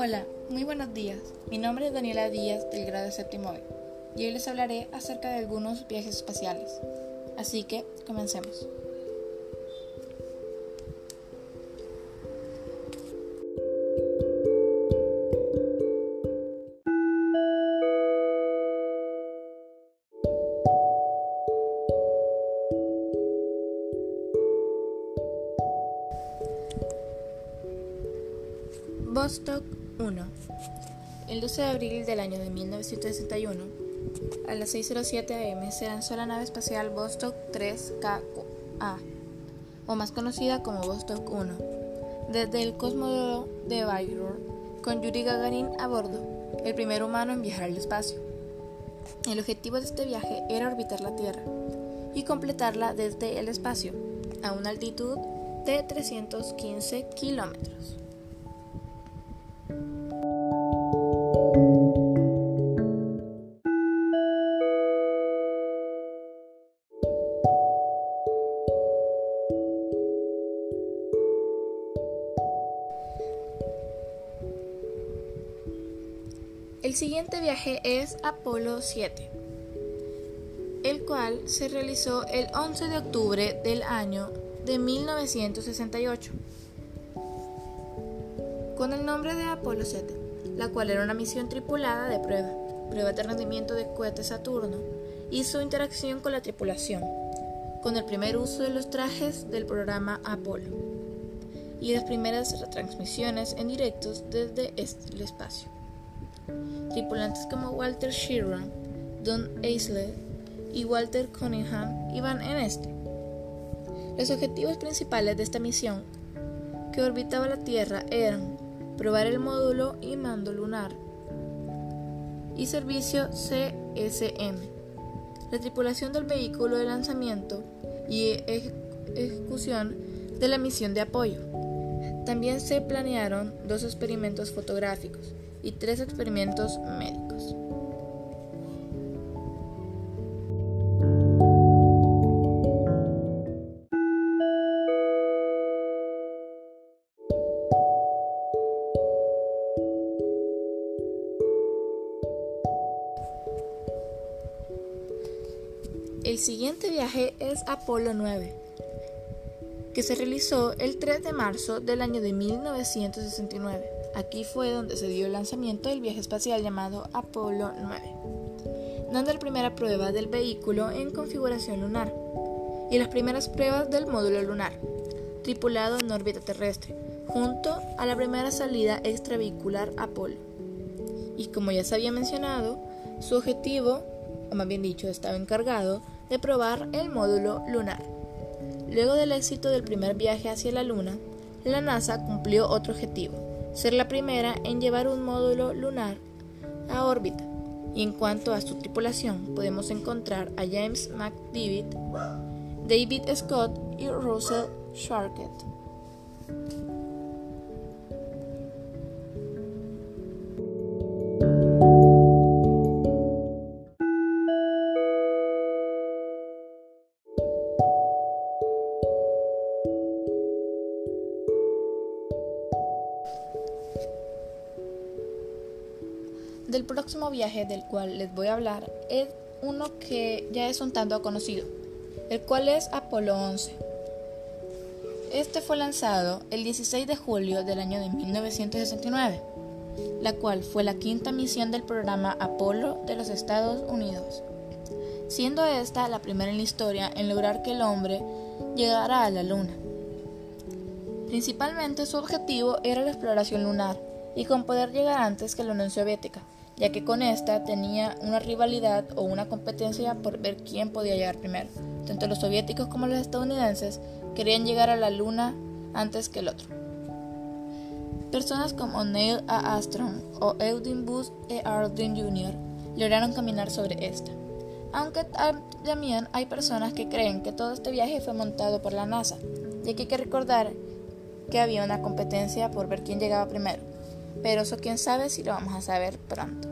Hola, muy buenos días. Mi nombre es Daniela Díaz del grado séptimo B y hoy les hablaré acerca de algunos viajes espaciales. Así que comencemos. 1. El 12 de abril del año de 1961, a las 6.07 am, se lanzó la nave espacial Vostok 3KA, o más conocida como Vostok 1, desde el cosmódromo de Bayrou, con Yuri Gagarin a bordo, el primer humano en viajar al espacio. El objetivo de este viaje era orbitar la Tierra y completarla desde el espacio, a una altitud de 315 kilómetros. El siguiente viaje es Apolo 7, el cual se realizó el 11 de octubre del año de 1968 con el nombre de Apolo 7, la cual era una misión tripulada de prueba, prueba de rendimiento de cohete Saturno y su interacción con la tripulación, con el primer uso de los trajes del programa Apolo y las primeras retransmisiones en directos desde el espacio. Tripulantes como Walter Sheeran, Don Aisley y Walter Cunningham iban en este. Los objetivos principales de esta misión que orbitaba la Tierra eran probar el módulo y mando lunar y servicio CSM, la tripulación del vehículo de lanzamiento y ejecución de la misión de apoyo. También se planearon dos experimentos fotográficos y tres experimentos médicos. El siguiente viaje es Apolo 9, que se realizó el 3 de marzo del año de 1969. Aquí fue donde se dio el lanzamiento del viaje espacial llamado Apolo 9, dando la primera prueba del vehículo en configuración lunar y las primeras pruebas del módulo lunar, tripulado en órbita terrestre, junto a la primera salida extravehicular Apolo. Y como ya se había mencionado, su objetivo, o más bien dicho, estaba encargado de probar el módulo lunar. Luego del éxito del primer viaje hacia la Luna, la NASA cumplió otro objetivo, ser la primera en llevar un módulo lunar a órbita. Y en cuanto a su tripulación, podemos encontrar a James McDivitt, David Scott y Russell Sharkett. Del próximo viaje del cual les voy a hablar es uno que ya es un tanto conocido, el cual es Apolo 11. Este fue lanzado el 16 de julio del año de 1969, la cual fue la quinta misión del programa Apolo de los Estados Unidos, siendo esta la primera en la historia en lograr que el hombre llegara a la Luna. Principalmente su objetivo era la exploración lunar y con poder llegar antes que la Unión Soviética ya que con esta tenía una rivalidad o una competencia por ver quién podía llegar primero. Tanto los soviéticos como los estadounidenses querían llegar a la Luna antes que el otro. Personas como Neil A. Armstrong o Eugene Buzz E. Aldrin Jr. lograron caminar sobre esta. Aunque también hay personas que creen que todo este viaje fue montado por la NASA, ya que hay que recordar que había una competencia por ver quién llegaba primero pero eso quién sabe si lo vamos a saber pronto.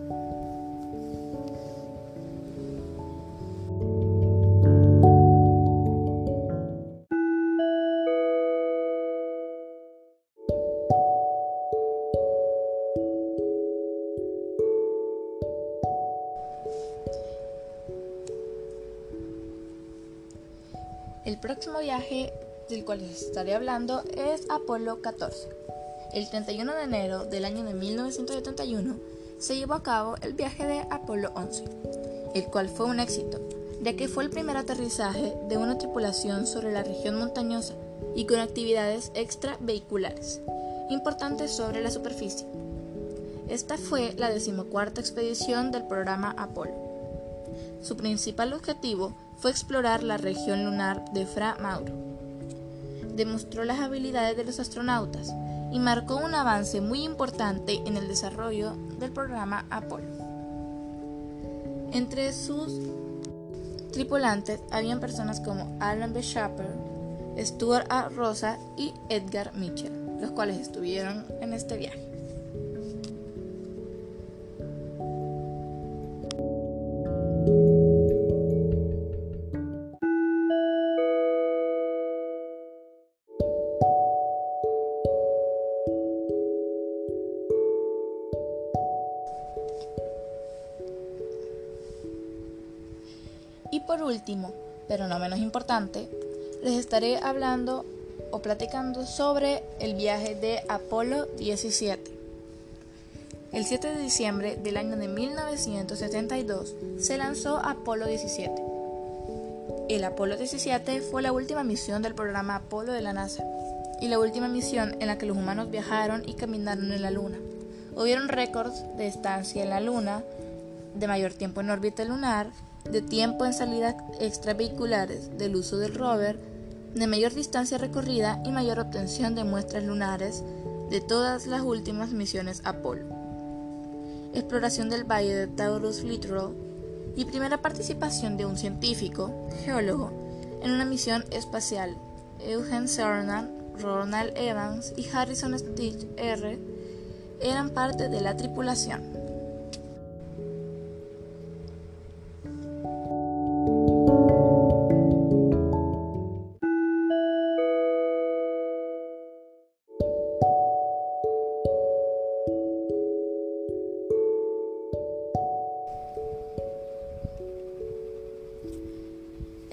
El próximo viaje del cual les estaré hablando es Apolo 14. El 31 de enero del año de 1971 se llevó a cabo el viaje de Apolo 11, el cual fue un éxito, ya que fue el primer aterrizaje de una tripulación sobre la región montañosa y con actividades extravehiculares importantes sobre la superficie. Esta fue la decimocuarta expedición del programa Apolo. Su principal objetivo fue explorar la región lunar de Fra Mauro. Demostró las habilidades de los astronautas y marcó un avance muy importante en el desarrollo del programa Apolo. Entre sus tripulantes habían personas como Alan B. Shepard, Stuart A. Rosa y Edgar Mitchell, los cuales estuvieron en este viaje. Por último, pero no menos importante, les estaré hablando o platicando sobre el viaje de Apolo 17. El 7 de diciembre del año de 1972 se lanzó Apolo 17. El Apolo 17 fue la última misión del programa Apolo de la NASA y la última misión en la que los humanos viajaron y caminaron en la Luna. Hubieron récords de estancia en la Luna, de mayor tiempo en órbita lunar, de tiempo en salidas extravehiculares, del uso del rover, de mayor distancia recorrida y mayor obtención de muestras lunares de todas las últimas misiones Apolo. Exploración del valle de Taurus Littoral y primera participación de un científico, geólogo, en una misión espacial. Eugene Cernan, Ronald Evans y Harrison Stitch R eran parte de la tripulación.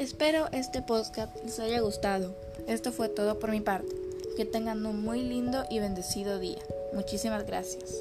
Espero este podcast les haya gustado. Esto fue todo por mi parte. Que tengan un muy lindo y bendecido día. Muchísimas gracias.